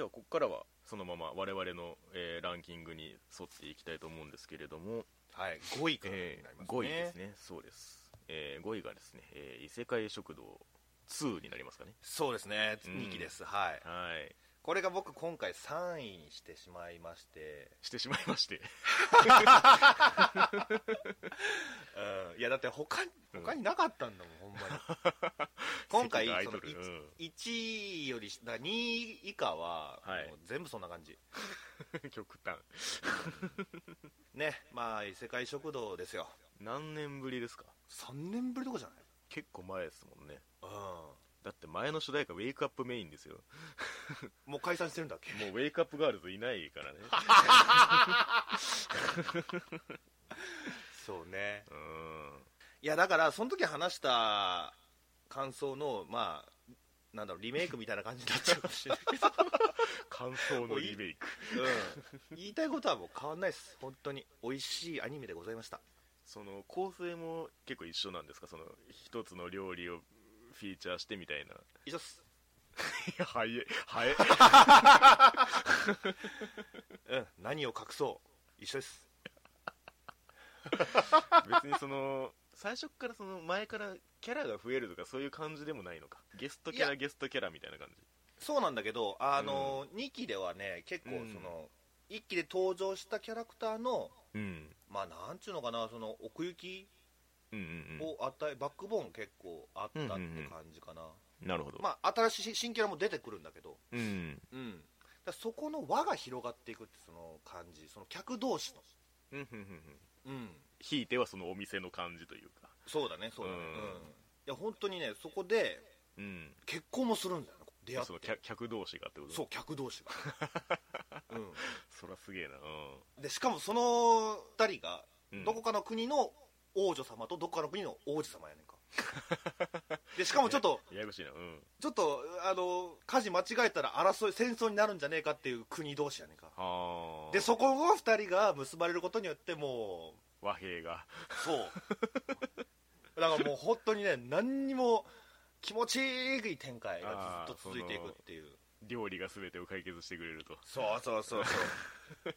ではここからはそのまま我々の、えーランキングに沿っていきたいと思うんですけれども、はい5位からにえなりますね、5位ですね。そうです、え5位がですね、えー異世界食堂2になりますかね。そうですね。うん。2期です、はい。はいこれが僕今回3位にしてしまいまして、してしまいまして。うん、いやだって他に他になかったんだもん、ほんまに。今回そのドルうん。1, 位よりだから2位以下は、はい。もう全部そんな感じ。極端。ねまあ異世界食堂ですよ。何年ぶりですか？3年ぶりとかじゃない？結構前ですもんね。うだって前の主題歌ウェイクアップメインですよ。んもう解散してるんだっけ？もうウェイクアップガールズいないからね。そうね。うん。いやだからその時話した感想のまあなんだろうリメイクみたいな感じになっちゃうかもしれないけど、感想のリメイク。うん、言いたいことはもう変わんないです。本当に美味しいアニメでございました。その構成も結構一緒なんですか？その一つの料理をフィーチャーしてみたいな。以上っす。いや早い早い。うん何を隠そう。一緒です。別にその最初からその前からキャラが増えるとかそういう感じでもないのか。ゲストキャいラゲストキャラみたいな感じ。そうなんだけどあの、2期ではね結構その、1期で登場したキャラクターのうん。まあなんちゅうのかなその奥行きを与え、バックボーン結構あったって感じかな、うん。な。るほど。まあ新しい新キャラも出てくるんだけど。うんうん。だそこの輪が広がっていくってその感じ。その客同士の。うんうんひいてはそのお店の感じというか。そうだねそうだね。ううん。ん、いや本当にねそこでうん。結婚もするんだよ出会って。客客同士がってこと？そう客同士が、うそらすげえな。うん。ん、でしかもその2人がうん。どこかの国の王女様とどこかの国の王子様やねんか。でしかもちょっと ややこしいな。うん。ちょっとあの火事間違えたら争い戦争になるんじゃねえかっていう国同士やねんか。はあでそこの2人が結ばれることによっても和平が。うそう。だからもう本当にね何にも気持ちいい展開がずっと続いていくっていう。料理が全てを解決してくれると。そうそうそうそう。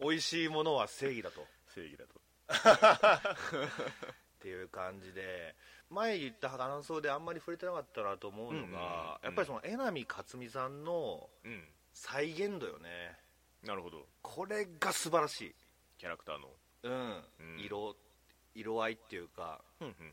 美味しいものは正義だと。正義だとっていう感じで前言った感想であんまり触れてなかったなと思うのが、うんうんうん。やっぱりその榎並克美さんのうん。再現度よね。なるほど。これが素晴らしい、キャラクターの。うん。うん。色色合いっていうかふんふんふん。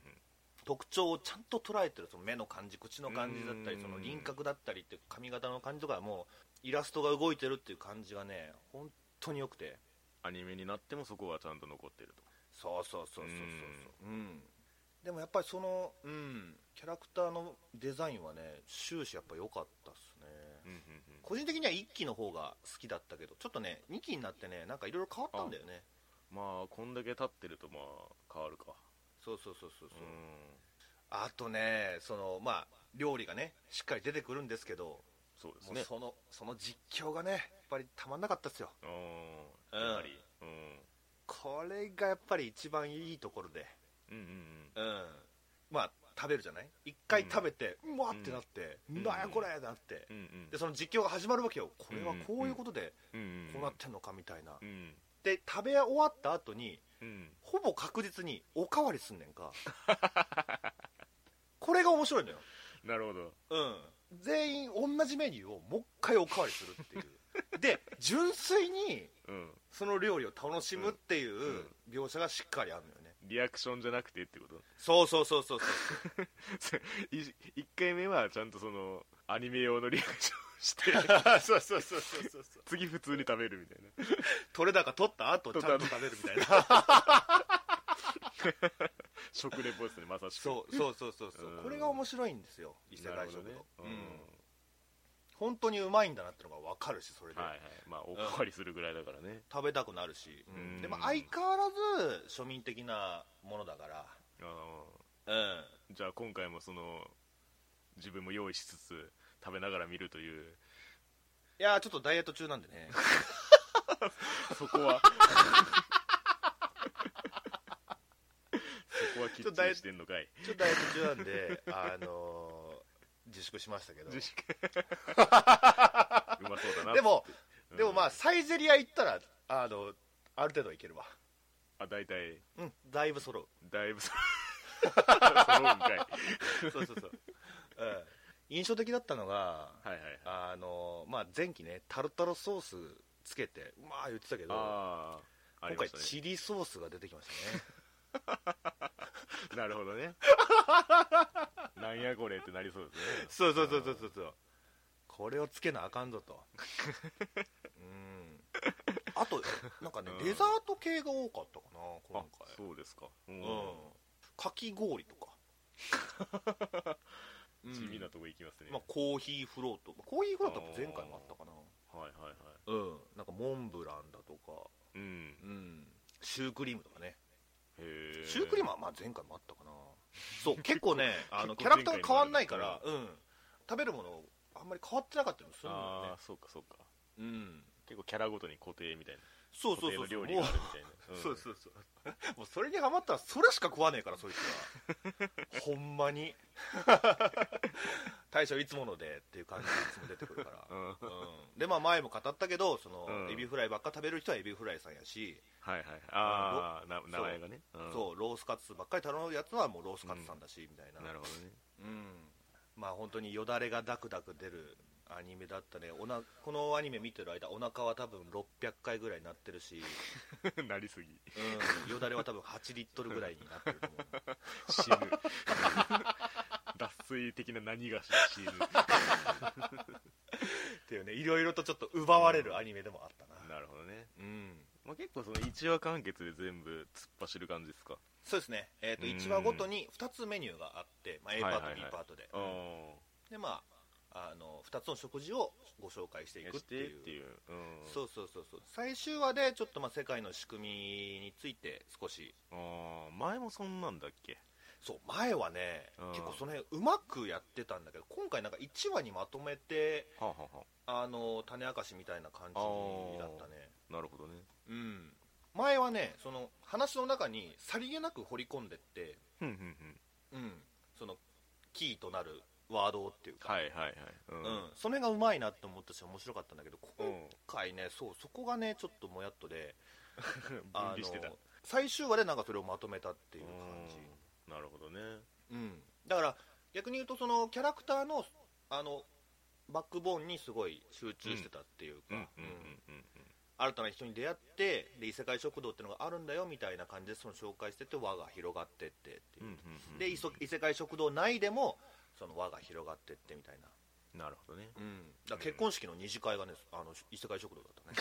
特徴をちゃんと捉えてるその目の感じ口の感じだったりうん。その輪郭だったりって髪型の感じとかもうイラストが動いてるっていう感じがね本当に良くてアニメになってもそこはちゃんと残ってると。そうそうそうそうそう。そううん。でもやっぱりそのうん。キャラクターのデザインはね終始やっぱ良かったっすね。うんうん個人的には1期の方が好きだったけどちょっとね2期になってねなんかいろいろ変わったんだよね。うんまあこんだけ経ってるとまあ変わるか。そうそうそうそうそう、うん。あとねそのまあ料理がねしっかり出てくるんですけどそうですね。そのその実況がねやっぱりたまんなかったですよ。うん。やはり。うん。これがやっぱり一番いいところで。うんうんうん。まあ食べるじゃない？一回食べて、うわってなって、うん。なんやこれってなって、うんうん。でその実況が始まるわけよ。これはこういうことでうんうん。こうなってんのかみたいな、うん。で食べ終わった後にうん。ほぼ確実におかわりすんねんか。これが面白いのよ。なるほど。うん全員同じメニューをもう一回おかわりするっていう。で純粋にうん。その料理を楽しむっていう描写がしっかりあるのよね。リアクションじゃなくてってこと？そうそうそうそうそう。1回目はちゃんとそのアニメ用のリアクションして そうそうそうそうそうそう。次普通に食べるみたいな。取れ高取った？後ちゃんと食べるみたいな 食レポですねまさしく。そうそうそうそうそう。うん。これが面白いんですよ異世界食うん。本当にうまいんだなってのが分かるしそれで、はいはい。まあおかわりするぐらいだからね。食べたくなるし、うん。うん。でも相変わらず庶民的なものだから。あうん。ーじゃあ今回もその自分も用意しつつ食べながら見るという。いやーちょっとダイエット中なんでね。そこは そこはきっちりしてんのかい。ちょっとダイエット中なんで あのー自粛しましたけど。自 粛うまそうだな。でも、うん。でもまあサイゼリア行ったらあのある程度はいけるわ。あ大体。うんだいぶ揃う。だいぶそ 揃うんかい。そうそうそう、うん、印象的だったのがはいはいはい。あのまあ前期ねタルタルソースつけてまあ言ってたけど今回チリソースが出てきましたね なるほどね。なんやこれってなりそうですね。そうそうそうそうそう。これをつけなあかんぞと。うん。あとなんかね、うん。デザート系が多かったかな今あ回そうですか。ううん。んかき氷とか。う ん地味なとこ行きますね。まあ、コーヒーフロート。コーヒーフロートは前回もあったかな。はいはいはい。うん。なんかモンブランだとか。うん。うん。シュークリームとかねシュークリームはまあ前回もあったかな。そう結構ねあのキャラクターが変わんないから、うん、食べるものあんまり変わってなかったりもするんだよね。ああそうかそうか。うん。結構キャラごとに固定みたいなそうそうそう料理があるみたいな、そうそうそう。もうそれにハマったらそれしか食わねえからそいつは。ほんまに。大将いつものでっていう感じでいつも出てくるから、うん、でまあ前も語ったけどその、うん。エビフライばっか食べる人はエビフライさんやし、はいはいああな名前がね。う。ん。そうロースカツばっかり頼むやつはもうロースカツさんだし、みたいな。なるほどね。うん。まあ本当によだれがダクダク出るアニメだったね。おなこのアニメ見てる間お腹は多分600回ぐらいになってるし、なりすぎ。うん、よだれは多分8リットルぐらいになってると思う。死ぬ。脱水的な何がし死ぬ。っていうねいろいろとちょっと奪われるアニメでもあったな。なるほどね、うん。まあ、結構その1話完結で全部突っ走る感じですか？そうですね、えー、とうん1話ごとに2つメニューがあって、まあ、A パート、はいはいはい。B パートで、あでまああの2つの食事をご紹介していあくっていう。う、うん、そうそうそうそう。最終話でちょっとまあ世界の仕組みについて少し。ああ前もそんなんだっけ？そう前はね、うん。結構その辺うまくやってたんだけど今回なんか1話にまとめてはあ、はあはあ。の種明かしみたいな感じだったね。あ、なるほどね。うん。前はねその話の中にさりげなく掘り込んでってうん。そのキーとなるワードっていうか、はいはいはい。うん、うん。それがうまいなって思ったし面白かったんだけど今うん。回ねそうそこがねちょっともやっとで 分離してた。あの最終話でなんかそれをまとめたっていう感じ。うん。なるほどね。うん、だから逆に言うとそのキャラクターのあのバックボーンにすごい集中してたっていうか、うん。うんうんうん新たな人に出会ってで異世界食堂っていうのがあるんだよみたいな感じでその紹介してって輪が広がってってっていう、うんうんうんで異そ異世界食堂内でもその輪が広がってってみたいな、なるほどね。うん、だ結婚式の二次会がねあの異世界食堂だったね。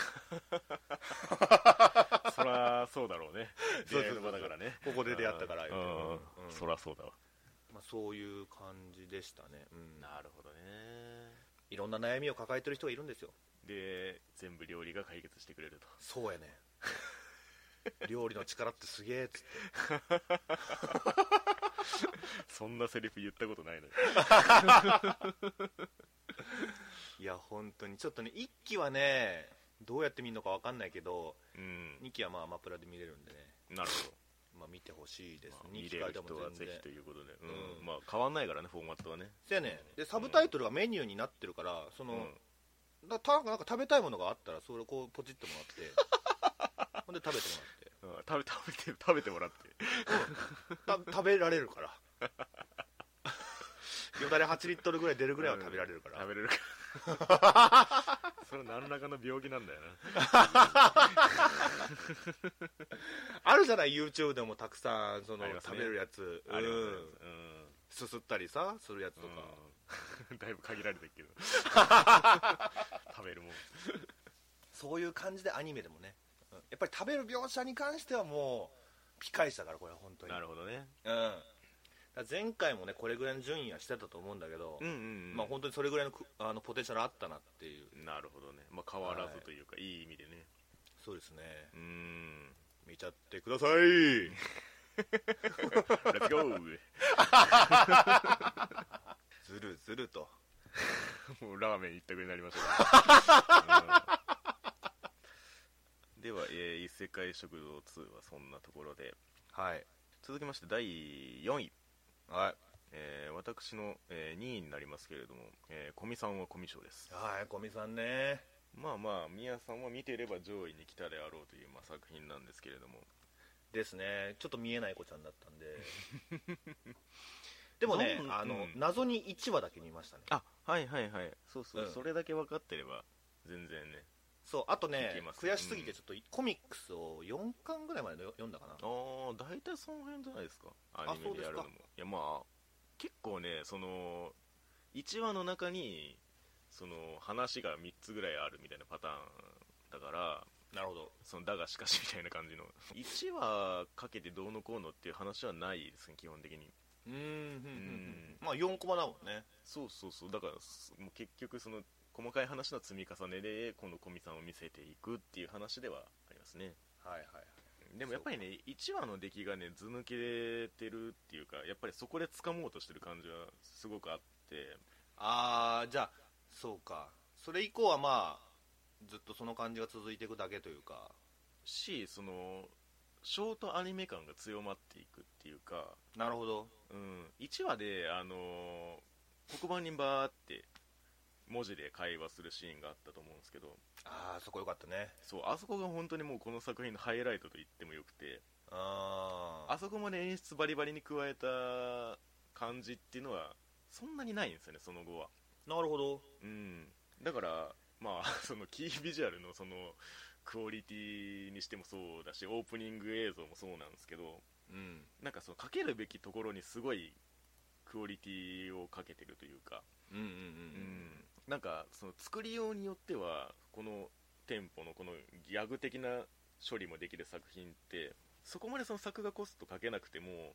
そらそうだろうね。そうそうだからね。ここで出会ったから言うん。うん。そらそうだわ。まあ、そういう感じでしたね、うん、なるほどね。いろんな悩みを抱えてる人がいるんですよ。で全部料理が解決してくれると。そうやね 料理の力ってすげえっつって。そんなセリフ言ったことないのよ いや本当に。ちょっとね1期はねどうやって見るのか分かんないけどうん。2期はまあアマプラで見れるんでね、なるほまあ、見てほしいです。ど、まあ2見れる人はぜひということで、うん。うん。まあ変わんないからねフォーマットはね。せやねでサブタイトルがメニューになってるからその、だたなんか食べたいものがあったらそれをこうポチってもらってほんで食べてもうんうん。食べ食べて食べてもらって。食べられるから。よだれ8リットルぐらい出るぐらいは食べられるから、食べれるから。それ何らかの病気なんだよ あるじゃない？YouTube でもたくさんその、ね。食べるやつ。うん。すすったりさするやつとか、うん。だいぶ限られてるけど。食べるもん。そういう感じでアニメでもね、うんやっぱり食べる描写に関してはもうピカイチだからこれは本当に。なるほどね。うん、前回もねこれぐらいの順位はしてたと思うんだけど、うんうん、うん、まあ本当にそれぐらいのくあのポテンシャルあったなっていう。なるほどね、まあ、変わらずというか、い、い意味でね。そうですね。うーん。見ちゃってください。レッツゴー。ずるずると。もうラーメン一択になりましたね、うんでは、えー異世界食堂2はそんなところで。はい。続きまして第4位、はい。えー私の、え2位になりますけれども、えー、古見さんは古見賞です。はい小見さんね。まあまあ宮さんは見てれば上位に来たであろうという、まあ、作品なんですけれども。ですね。ちょっと見えない子ちゃんだったんで。でもねあの、うん。謎に1話だけ見ましたね。あはいはいはい。そうそう、うん。それだけ分かってれば全然ねそうあとね悔しすぎてちょっとコミックスを4巻ぐらいまで読んだかな。ああ大体その辺じゃないですか？アニメでやるのも。いやまあ結構ねその1話の中にその話が3つぐらいあるみたいなパターンだからなるほど。そのだがしかしみたいな感じの。1話かけてどうのこうのっていう話はないですね基本的に。うんうんうんん。まあ4コマだもんね。そうそうそう。だからすもう結局その細かい話の積み重ねでこの古見さんを見せていくっていう話ではありますね。はいはいはい。でもやっぱりね1話の出来がね図抜けてるっていうかやっぱりそこで掴もうとしてる感じはすごくあって。ああじゃあそうか。それ以降はまあずっとその感じが続いていくだけというか。しそのショートアニメ感が強まっていくっていうか、なるほど。うん、1話であのー黒板にバーって文字で会話するシーンがあったと思うんですけど。ああそこよかったね。そうあそこが本当にもうこの作品のハイライトと言ってもよくて。あああそこまで演出バリバリに加えた感じっていうのはそんなにないんですよねその後は。なるほど。うん。だからまあ そのキービジュアルのそのクオリティにしてもそうだしオープニング映像もそうなんですけど。うん。なんかそのかけるべきところにすごいクオリティをかけてるというか。うんうんうん。うんなんかその作りようによってはこのテンポのこのギャグ的な処理もできる作品ってそこまでその作画コストかけなくても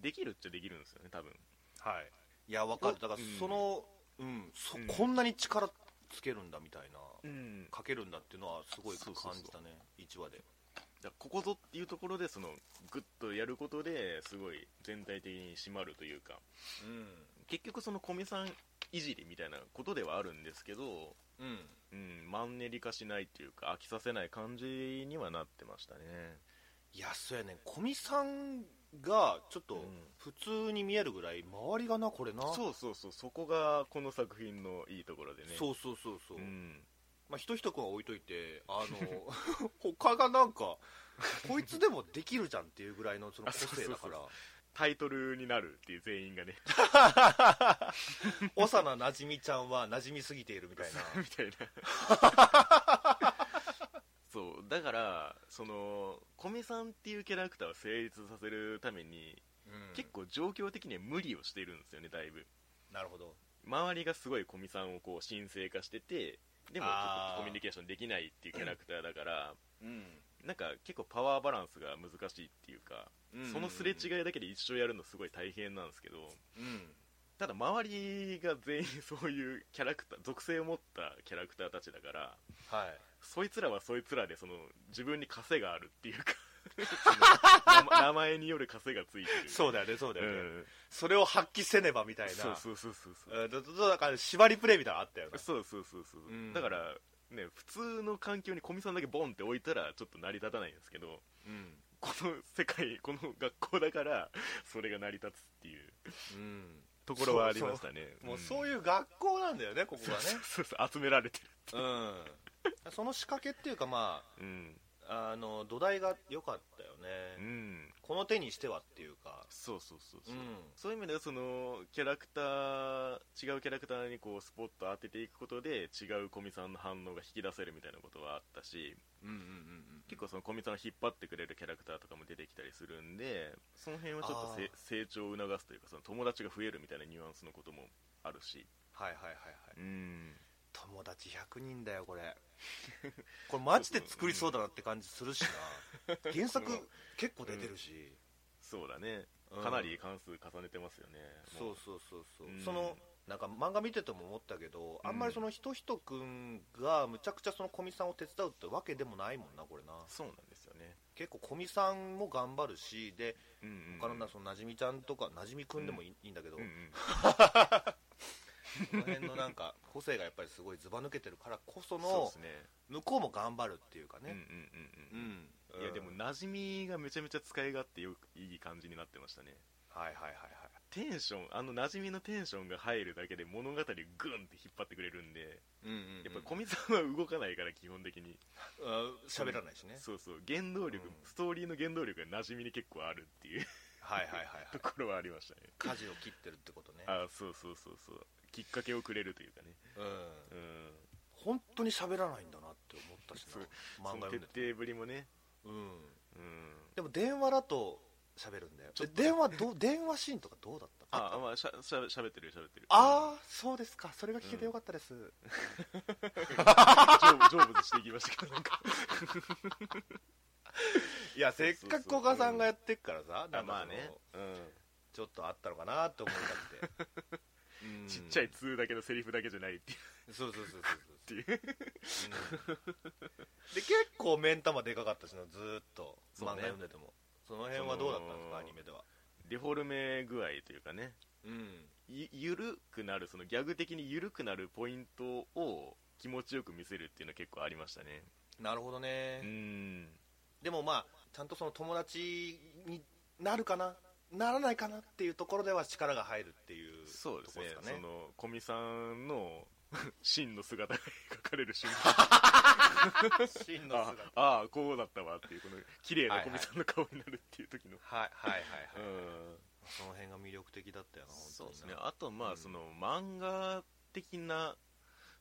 できるっちゃできるんですよね多分。はい。いやわかる。だからうん。そのうんそうん。こんなに力つけるんだみたいなうん。かけるんだっていうのはすごい感じたね1話で。だここぞっていうところでそのグッとやることですごい全体的に締まるというか。うん。結局その古見さんいじりみたいなことではあるんですけど、うん。うん、マンネリ化しないっていうか飽きさせない感じにはなってましたね。いやそうやね。古見さんがちょっとうん。普通に見えるぐらい周りがなこれな。そうそうそう。そこがこの作品のいいところでね。そうそうそうそう、ん、まあ、人人君は置いといてあの 他がなんかこいつでもできるじゃんっていうぐらいのその個性だからタイトルになるっていう全員がね。幼なじみちゃんは馴染みすぎているみたいな。みたいな。そう。だからその古見さんっていうキャラクターを成立させるために、うん。結構状況的には無理をしているんですよねだいぶ。なるほど。周りがすごい古見さんをこう神聖化しててでもちょっとコミュニケーションできないっていうキャラクターだから、うんなんか結構パワーバランスが難しいっていうか、うん。そのすれ違いだけで一生やるのすごい大変なんですけどうん。ただ周りが全員そういうキャラクター 属性を持ったキャラクターたちだからはい。そいつらはそいつらでその自分に枷があるっていうか 名名前による枷がついてる。そうだよねそうだよね、うん。それを発揮せねばみたいな。そうそうそうそうそう。うん。だから縛りプレイみたいなのあったよなそうそうそうそう、うん。だからね普通の環境に古見さんだけボンって置いたらちょっと成り立たないんですけどうん。この世界 この学校だからそれが成り立つっていううん。ところはありましたね。もうそういいう学校なんだよねここがね。そうそう集められてるう。ん。その仕掛けっていうかまうんああの土台が良かったようね、ん。この手にしてはっていうか。そうそうそうそう、うん。そういう意味ではそのキャラクター違うキャラクターにこうスポット当てていくことで違う古見さんの反応が引き出せるみたいなことはあったしうんうんうん結構その古見さんを引っ張ってくれるキャラクターとかも出てきたりするんでその辺はちょっと成長を促すというかその友達が増えるみたいなニュアンスのこともあるし。はいはいはいはい。うん友達100人だよこれ。これマジで作りそうだなって感じするしな。原作結構出てるし、そうだね。うん。かなり関数重ねてますよね。もそうそうそうそう、う。ん。そのなんか漫画見てても思ったけど、あんまりその人人くんがむちゃくちゃその古見さんを手伝うってわけでもないもんなこれな。そうなんですよね。結構古見さんも頑張るしでうんうんうん。他のなそのなじみちゃんとかなじみくんでもいい,、いいんだけど、うんうん。この辺のなんか個性がやっぱりすごいずば抜けてるからこその向こうも頑張るっていうかね。うんうんうんうん、うん。いやでも馴染みがめちゃめちゃ使い勝手よくいい感じになってましたね。はいはいはいはい。テンションあの馴染みのテンションが入るだけで物語をグンって引っ張ってくれるんで、うんうんうん。やっぱ小見さんは動かないから基本的に。あ喋らないしね。そうそう。原動力、うん。ストーリーの原動力が馴染みに結構あるっていうはいはいはいはいところはありましたね舵を切ってるってことねあそうそうそうそうきっかけをくれるというかね。うん。うん。本当に喋らないんだなって思ったしな。そう。漫その徹画読んでて。底ぶりもね。うん。うん。でも電話だと喋るんだよ。ちょっとで電話どう電話シーンとかどうだった？ああまあしゃしゃしゃべってるしゃべってるああそうですか。それが聞けてよかったです、成仏成仏していきましたけどなんか。いやせっかく古賀さんがやってっからさなあんかそのまあね、うん、ちょっとあったのかなって思いたって。うんちっちゃい2だけのセリフだけじゃないっていう。そうそうそうそうっていう。で結構目ん玉でかかったしなずーっと。漫画読んでても。その辺はどうだったんですかアニメでは。デフォルメ具合というかね。うん。ゆゆるくなるそのギャグ的にゆるくなるポイントを気持ちよく見せるっていうのは結構ありましたね。なるほどね、うん。でもまあちゃんとその友達になるかなならないかなっていうところでは力が入るっていうそうですね。ところその古見さんの 真の姿が描かれる瞬間。真のあ姿。ああこうだったわっていうこの綺麗な古見さんの顔になるっていう時の、はいはいはいはい、うん。その辺が魅力的だったよなそうですね。あとまあ、うん。その漫画的な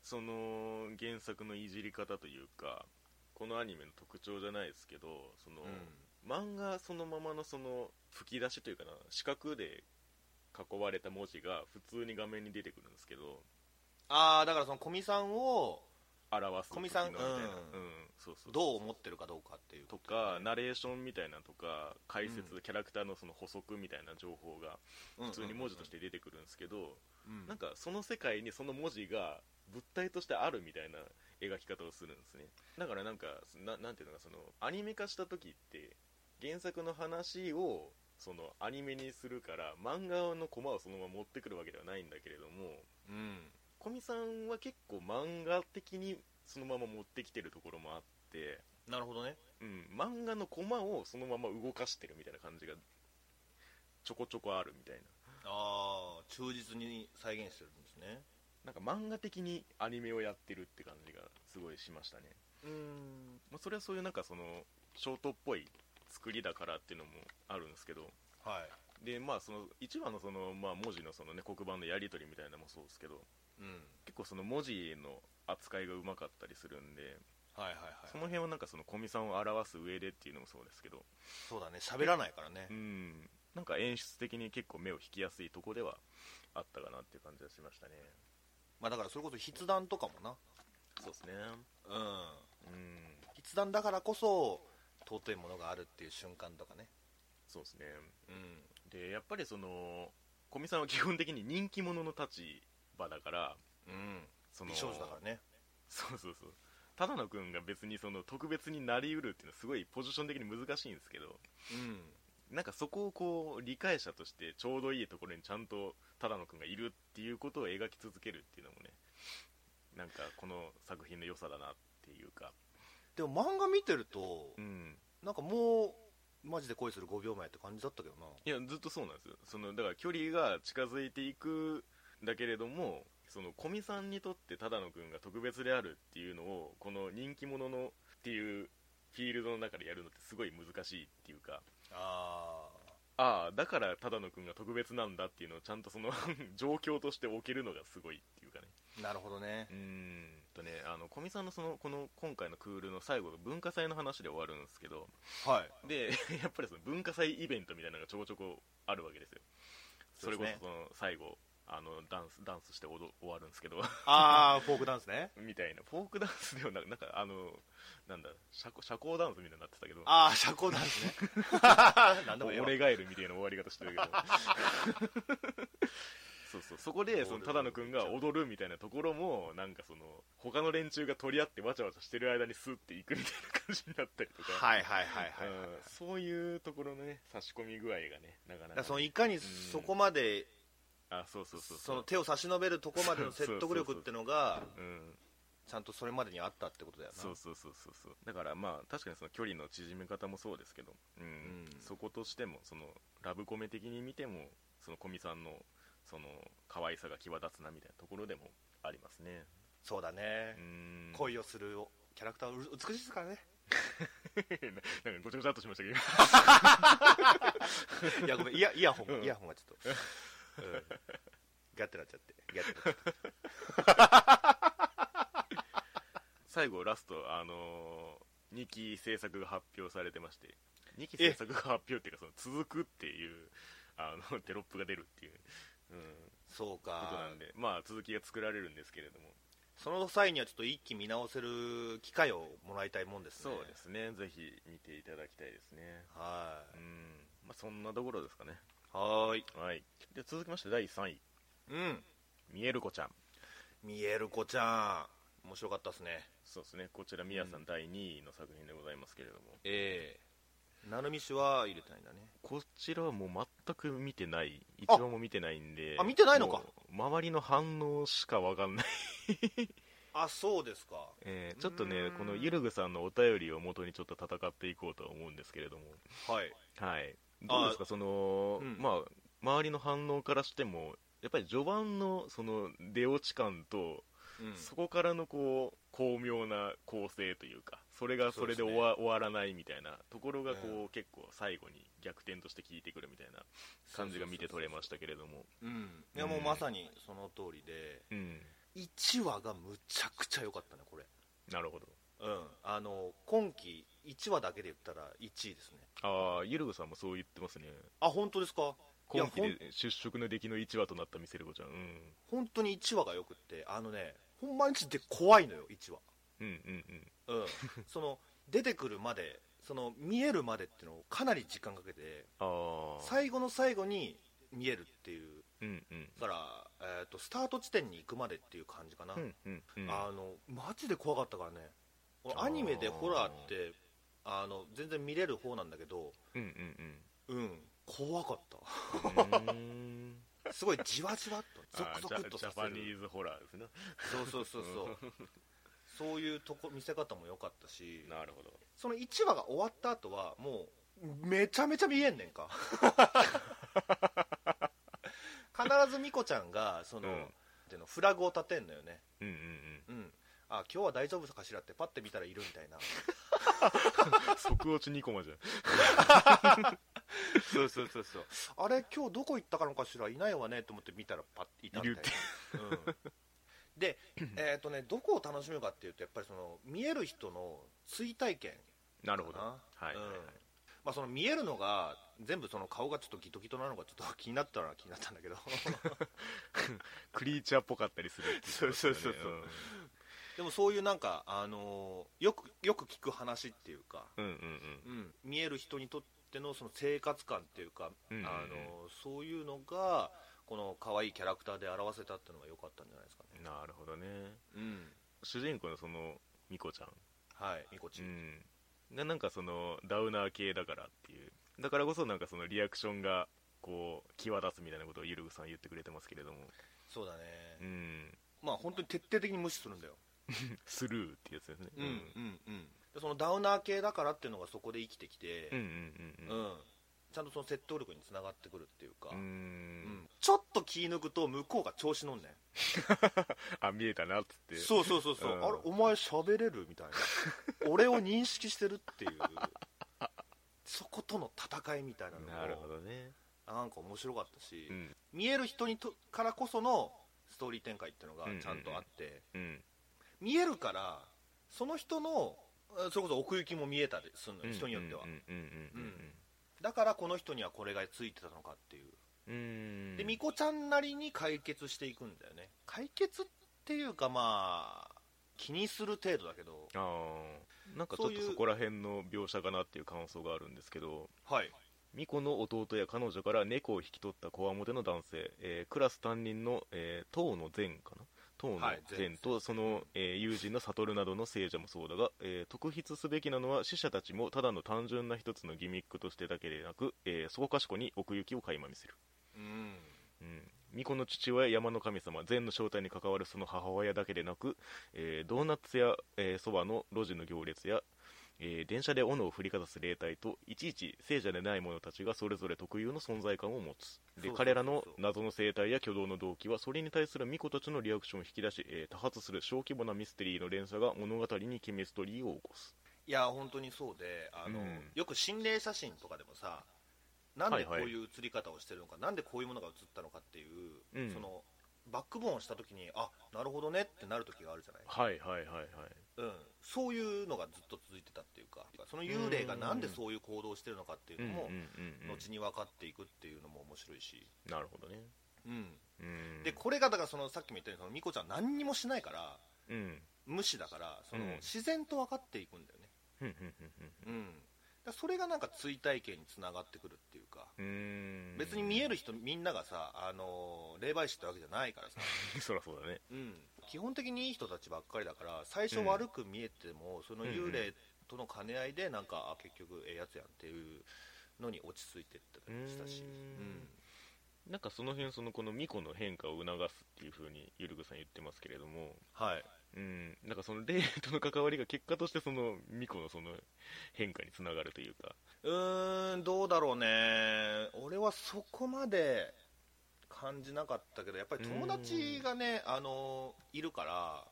その原作のいじり方というかこのアニメの特徴じゃないですけどその、漫画そのままのその吹き出しというかな四角で囲われた文字が普通に画面に出てくるんですけどああだからその古見さんを表す古見さん時のみたいな、うん。うん。そうそうどう思ってるかどうかっていうと。かナレーションみたいなとか解説、うん。キャラクターのその補足みたいな情報が普通に文字として出てくるんですけど、うん。なんかその世界にその文字が物体としてあるみたいな描き方をするんですね。だからなんかななんていうのかそのアニメ化した時って原作の話をそのアニメにするから漫画のコマをそのまま持ってくるわけではないんだけれどもうん。古見さんは結構漫画的にそのまま持ってきてるところもあって、なるほどね。うん、漫画のコマをそのまま動かしてるみたいな感じがちょこちょこあるみたいな。ああ忠実に再現してるんですね。なんか漫画的にアニメをやってるって感じがすごいしましたね、うん。まあ、それはそういうなんかそのショートっぽい作りだからっていうのもあるんですけど。はい。でまあその一番のその、まあ、文字のその、ね、黒板のやり取りみたいなのもそうですけど。うん。結構その文字の扱いがうまかったりするんで。はいはいはいその辺はなんかその古見さんを表す上でっていうのもそうですけど。そうだね。喋らないからね。うん。なんか演出的に結構目を引きやすいとこではあったかなっていう感じがしましたね。まあだからそれこそ筆談とかもな。そうですね。うん。うん。筆談だからこそ尊いものがあるっていう瞬間とかね。そうですね。うん。でやっぱりその古見さんは基本的に人気者の立場だからうん。その美少女だからね。そうそうそう。只野君が別にその特別になりうるっていうのはすごいポジション的に難しいんですけどうん。なんかそこをこう理解者としてちょうどいいところにちゃんと只野君がいるっていうことを描き続けるっていうのもねなんかこの作品の良さだなっていうかでも漫画見てるとうん。なんかもうマジで恋する5秒前って感じだったけどな。いやずっとそうなんですよ。そのだから距離が近づいていくんだけれどもその古見さんにとって只野君が特別であるっていうのをこの人気者のっていうフィールドの中でやるのってすごい難しいっていうか。あああだから只野君が特別なんだっていうのをちゃんとその 状況として置けるのがすごいっていうかね。あなるほどね。うーんとねあの古見さんのそのこの今回のクールの最後の文化祭の話で終わるんですけどはい。で やっぱりその文化祭イベントみたいなのがちょこちょこあるわけですよ。それこそその最後あのダンスダンスして踊終わるんですけど。ああ フォークダンスね。みたいな。フォークダンスではなんかあのなんだ社交社交ダンスみたいになってたけど。ああ社交ダンスね。なんでもいいわ。俺ガエルみたいな終わり方してるけどそうそう。そこでその只野君が踊るみたいなところもなんかその他の連中が取り合ってわちゃわちゃしてる間にスッていくみたいな感じになったりとか、はいはいはいはい、はいうん。そういうところのね差し込み具合がねなかなか。そのいかにそこまであそうそうそうその手を差し伸べるとこまでの説得力ってのがうん。ちゃんとそれまでにあったってことだよな。そうそうそうそうそう。だからまあ確かにその距離の縮め方もそうですけど、うん。うん。そことしてもそのラブコメ的に見てもその古見さんのその可愛さが際立つなみたいなところでもありますね。そうだね。恋をするキャラクター美しいですからね。なんかごちゃごちゃっとしましたけどいやごめん。イヤイヤホン、うん。イヤホンがちょっと、うん、ガッてなっちゃって。ガッてなっちゃって。最後ラストあのー、2期制作が発表されてまして。2期制作が発表っていうかその続くっていうあのテロップが出るっていう、うん、そうことかなんでまあ続きが作られるんですけれども。その際にはちょっと一気見直せる機会をもらいたいもんですね。そうですね。ぜひ見ていただきたいですね。はうん。まあそんなところですかね。い。はーい。はいで続きまして第3位。うん。見える子ちゃん。見える子ちゃん。面白かったですね。そうですね。こちらみやさん第2位の作品でございますけれども、ええ成美氏は入れてないんだね。こちらはもう全く見てない。一話も見てないんで。あ見てないのか。もう周りの反応しか分かんない、あそうですか。えーちょっとねこのゆるぐさんのお便りを元にちょっと戦っていこうとは思うんですけれども。はい。はい。どうですか？その、うん。まあ周りの反応からしてもやっぱり序盤のその出落ち感と、うん。そこからのこう巧妙な構成というかそれがそれでそうですね終わ終わらないみたいなところがこう、うん。結構最後に逆転として効いてくるみたいな感じが見て取れましたけれども。うん。いやもうまさにその通りで。うん。1話がむちゃくちゃ良かったねこれ。なるほど。うん。あの今期1話だけで言ったら1位ですね。ああゆるぐさんもそう言ってますね。あ本当ですか？今期で出色の出来の1話となったミセルコちゃん、うん、本当に1話がよくってあのねほんまにで怖いのよ1話うんうんうん。うん。その出てくるまでその見えるまでっていうのをかなり時間かけて最後の最後に見えるっていう。うんうん。だから、えー、とスタート地点に行くまでっていう感じかな、うんうんうん。あのマジで怖かったからね。アニメでホラーってあの全然見れる方なんだけどうんうんうん。怖かった。すごいじわじわっとゾクゾクっとジャさせる。ジャパニーズホラーですね。そうそうそうそうそういうとこ見せ方も良かったしなるほど。その1話が終わった後はもうめちゃめちゃ見えんねんか。必ずミコちゃんがその、うん。っていうのフラグを立てんのよね。うんうんうん。あ今日は大丈夫かしらってパッて見たらいるみたいな。う ん即落ち2コマじゃん。そうそうそうそう。あれ今日どこ行ったかのかしらいないわねと思って見たらパッていたみたいな。うん、でえっ、とねどこを楽しむかっていうとやっぱりその見える人の追体験な。るほど。はいうん。まあ、その見えるのが全部その顔がちょっとギトギトなのがちょっと気になったのは気になったんだけど。クリーチャーっぽかったりするね。そうそうそうそうでもそういうなんか、あのーよくよく聞く話っていうか、うんうん。うん、見える人にとってのその生活感っていうか、うんうんうん。あのーそういうのがこの可愛いキャラクターで表せたっていうのが良かったんじゃないですかね。うんなるほどね。うん。主人公のそのミコちゃん。はいみこち、うん。がなんかそのダウナー系だからっていう。だからこそなんかそのリアクションがこう際立つみたいなことをゆるぐさん言ってくれてますけれども。そうだね、うん。まあ本当に徹底的に無視するんだよ。スルーってやつですね。うん。うんうん。でそのダウナー系だからっていうのがそこで生きてきて、うんうんうんうん。うんちゃんとその説得力につながってくるっていうか、うん。ん。ちょっと気抜くと向こうが調子乗んねん。あ見えたなっつって。そうそうそうそう、うん。あれお前喋れるみたいな。俺を認識してるっていう。そことの戦いみたいなのがなるほどね。なんか面白かったし、うん。見える人にとからこそのストーリー展開っていうのがちゃんとあって、うん。見えるからその人のあそれこそ奥行きも見えたりするのよ人によっては、うんうん。うんだからこの人にはこれがついてたのかっていう。うん。うんでみこちゃんなりに解決していくんだよね。解決っていうかまあ気にする程度だけど。ああなんかちょっとそこら辺の描写かなっていう感想があるんですけど。はい。ミコの弟や彼女から猫を引き取ったこわもての男性、えークラス担任の、えー、東野善かな東野はい善とその、えー友人の悟などの聖者もそうだが、えー特筆すべきなのは死者たちもただの単純な一つのギミックとしてだけでなく、えーそこかしこに奥行きを垣間見せる。うん。うん、巫女の父親山の神様禅の正体に関わるその母親だけでなく、えードーナツや、えーそばの路地の行列や、えー電車で斧を振りかざす霊体といちいち聖者でない者たちがそれぞれ特有の存在感を持つ。で彼らの謎の生態や挙動の動機はそれに対する巫女たちのリアクションを引き出し、えー多発する小規模なミステリーの連鎖が物語にケミストリーを起こす。いや本当にそうであの、うん。よく心霊写真とかでもさなんでこうはいはいいう写り方をしてるのか、なんでこういうものが写ったのかっていう、うん。そのバックボーンをした時にあなるほどねってなる時があるじゃない、はいはいはいはい。うん、そういうのがずっと続いてたっていうかその幽霊がなんでそういう行動をしてるのかっていうのも、後に分かっていくっていうのも面白いし、なるほどね。うん、うん。でこれがだからそのさっきも言ったようにそのミコちゃん何にもしないからうん。無視だからその、うん。自然と分かっていくんだよね、うん、だそれがなんか追体験につながってくるっていうか別に見える人みんながさ、あの霊媒師ってわけじゃないからさ、そりゃそうだね。うん、基本的にいい人たちばっかりだから最初悪く見えても、その幽霊との兼ね合いでなんかあ結局ええやつやんっていうのに落ち着いてったりしたし、うーん。うんなんかその辺そのこの巫女の変化を促すっていう風にゆるぐさん言ってますけれども。はい、うん。なんかその霊との関わりが結果としてその巫女のその変化につながるというか。うーんどうだろうね。俺はそこまで感じなかったけどやっぱり友達がねあのいるから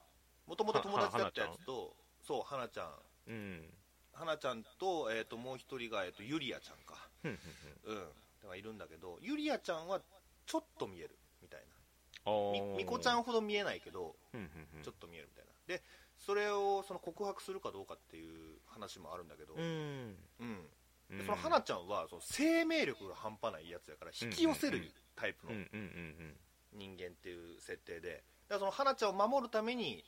もともと友達だったやつとそう花ちゃん。うん。花ちゃんと,、えー、ともう一人が、えー、とゆりやちゃんか。ふんふんうん。がいるんだけどゆりやちゃんはちょっと見えるみたいな。みみこちゃんんほど見えないけどちょっと見えるみたいな。でそれをその告白するかどうかっていう話もあるんだけど、うん。うん。うん。でその花ちゃんはその生命力が半端ないやつやから引き寄せるタイプの人間っていう設定で。だからその花ちゃんを守るために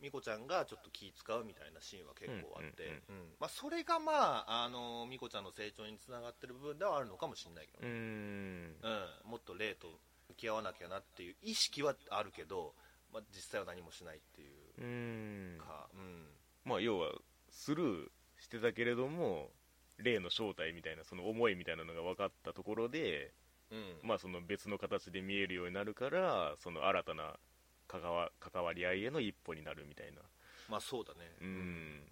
美子ちゃんがちょっと気使うみたいなシーンは結構あって、それがまああの美子ちゃんの成長につながってる部分ではあるのかもしれないけどうんうね、ん。うん。もっと霊と向き合わなきゃなっていう意識はあるけど、まあ、実際は何もしないっていううん。か、うん。まあ要はスルーしてたけれども霊の正体みたいなその思いみたいなのが分かったところでうんまあその別の形で見えるようになるからその新たな関わ関わり合いへの一歩になるみたいな。まあそうだね、うん。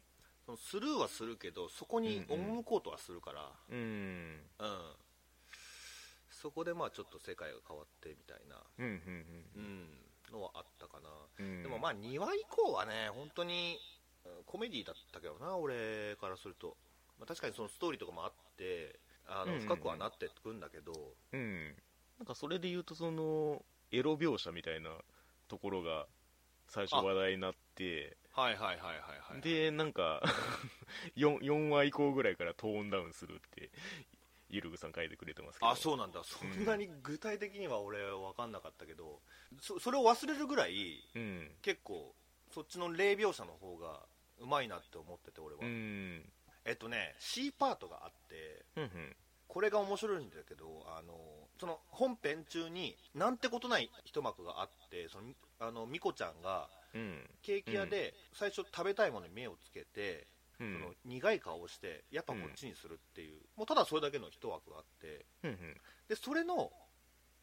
そのスルーはするけどそこに赴こうとはするから、うん。うん。そこでまあちょっと世界が変わってみたいな、うんうんうん、のはあったかな、うん。でもまあ2話以降はね本当にうんコメディだったけどな俺からすると、まあ、確かにそのストーリーとかもあってあのうん。うんうん深くはなってくんだけど、うん。なんかそれで言うとそのエロ描写みたいなところが最初話題になってはいはいはいはいはいでなんか 4, 4話以降ぐらいからトーンダウンするってゆるぐさん書いてくれてますけど。あそうなんだ。そんなに具体的には俺分かんなかったけど、そそれを忘れるぐらいうん。結構そっちの霊描写の方がうまいなって思ってて俺は、うんえっとね C パートがあってうんうん。これが面白いんだけどあのその本編中になんてことない一幕があってそのあのミコちゃんがうん。ケーキ屋で最初食べたいものに目をつけて、うん。その苦い顔をしてやっぱこっちにするっていう、もうただそれだけの一枠があって。うんうん。でそれの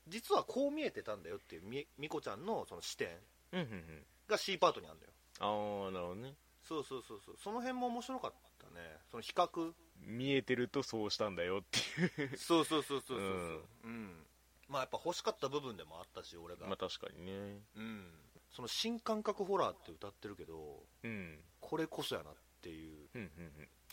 実はこう見えてたんだよっていうみミコちゃんのその視点。うんうんうん。が C パートにあるんだよ。ああなるほどね。そうそうそうそう。その辺も面白かったね。その比較？見えてるとそうしたんだよっていう。そうそうそうそうそう。そううん。うん。まあやっぱ欲しかった部分でもあったし俺が、まあ確かにね。うん。その新感覚ホラーって歌ってるけどうん。これこそやなっていう。うん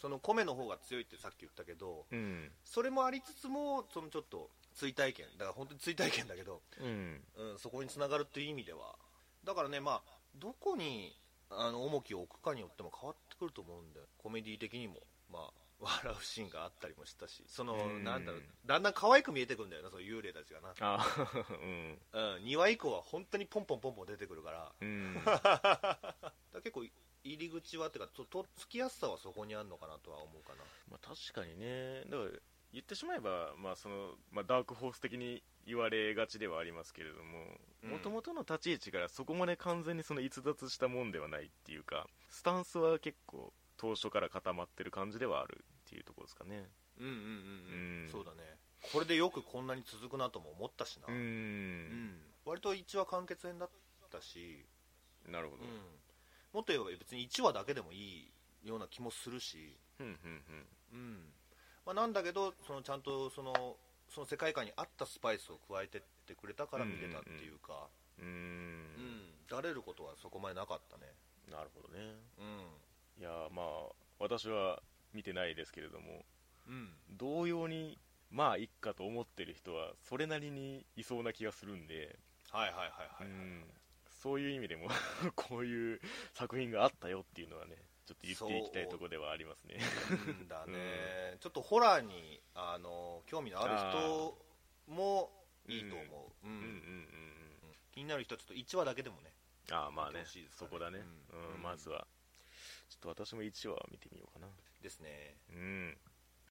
その米の方が強いってさっき言ったけどうんうんそれもありつつもそのちょっと追体験。だから本当に追体験だけど、うん。うん、そこにつながるっていう意味では。だからねまあどこにあの重きを置くかによっても変わってくると思うんでコメディ的にも。まあ 笑うシーンがあったりもしたし。そのうん。なんだろう。だんだん可愛く見えてくるんだよなその幽霊たちがな、あー。うん。うん、2話以降は本当にポンポンポンポン出てくるから。うん。だから結構入り口はっていうかととっつきやすさはそこにあるのかなとは思うかな。まあ確かにね。だから言ってしまえば、まあそのまあ、ダークホース的に言われがちではありますけれどもうん。もともとの立ち位置からそこまで完全にその逸脱したもんではないっていうかスタンスは結構当初から固まってる感じではあるっていうところですかね。うんうんうん、うん。そうだね。これでよくこんなに続くなとも思ったしな、ううん。ん割と1話完結編だったし、なるほど。うん、もっと言えば別に1話だけでもいいような気もするし、うんうん。うん。まあ、なんだけどそのちゃんとそのその世界観に合ったスパイスを加えてってくれたから見れたっていうか、うん。だれることはそこまでなかったね。なるほどね。ういやまあ私は見てないですけれどもんうん。同様にまあいっかと思ってる人はそれなりにいそうな気がするんで、はいはいはいはい、うん。そういう意味でも こういう作品があったよっていうのはねちょっと言っていきたいところではありますね。うんだね、ちょっとホラーにあの興味のある人もいいと思う、うん。うん。うんうん気になる人はちょっと1話だけでもねうんああまあね。ね。そこだね、ううんんまずは。ちょっと私も1話見てみようかな。ですね。うん